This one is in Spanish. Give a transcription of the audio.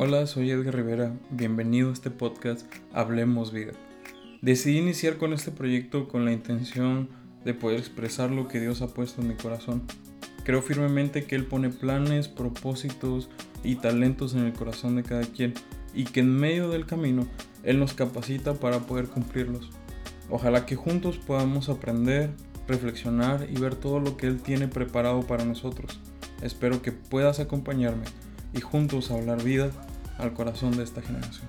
Hola, soy Edgar Rivera, bienvenido a este podcast Hablemos Vida. Decidí iniciar con este proyecto con la intención de poder expresar lo que Dios ha puesto en mi corazón. Creo firmemente que Él pone planes, propósitos y talentos en el corazón de cada quien y que en medio del camino Él nos capacita para poder cumplirlos. Ojalá que juntos podamos aprender, reflexionar y ver todo lo que Él tiene preparado para nosotros. Espero que puedas acompañarme y juntos hablar vida al corazón de esta generación.